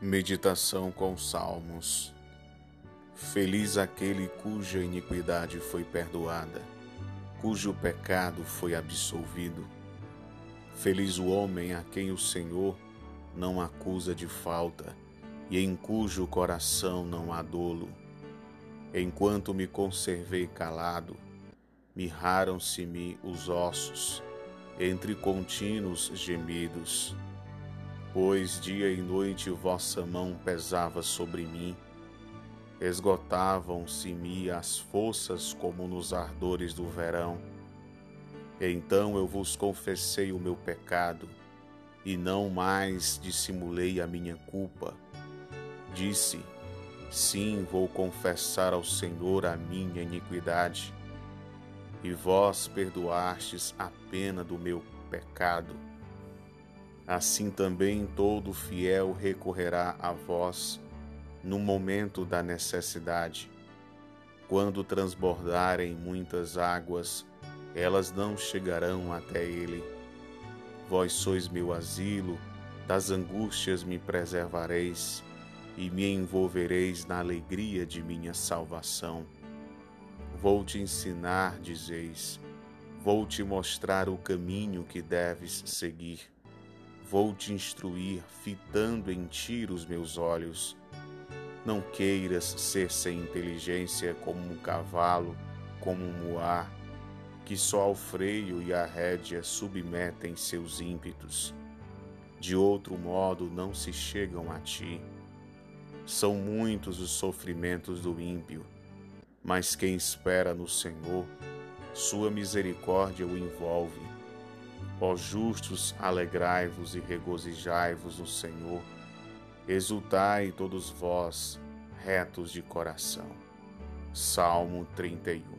Meditação com Salmos. Feliz aquele cuja iniquidade foi perdoada, cujo pecado foi absolvido. Feliz o homem a quem o Senhor não acusa de falta e em cujo coração não há dolo. Enquanto me conservei calado, mirraram-se-me os ossos, entre contínuos gemidos pois dia e noite vossa mão pesava sobre mim. Esgotavam-se-me as forças como nos ardores do verão. Então eu vos confessei o meu pecado, e não mais dissimulei a minha culpa. Disse: Sim, vou confessar ao Senhor a minha iniquidade. E vós perdoastes a pena do meu pecado assim também todo fiel recorrerá a vós no momento da necessidade. Quando transbordarem muitas águas, elas não chegarão até ele. Vós sois meu asilo, das angústias me preservareis e me envolvereis na alegria de minha salvação. Vou te ensinar, dizeis, vou te mostrar o caminho que deves seguir Vou te instruir, fitando em ti os meus olhos. Não queiras ser sem inteligência como um cavalo, como um muar, que só ao freio e à rédea submetem seus ímpetos. De outro modo não se chegam a ti. São muitos os sofrimentos do ímpio, mas quem espera no Senhor, sua misericórdia o envolve Ó justos, alegrai-vos e regozijai-vos no Senhor. Exultai todos vós, retos de coração. Salmo 31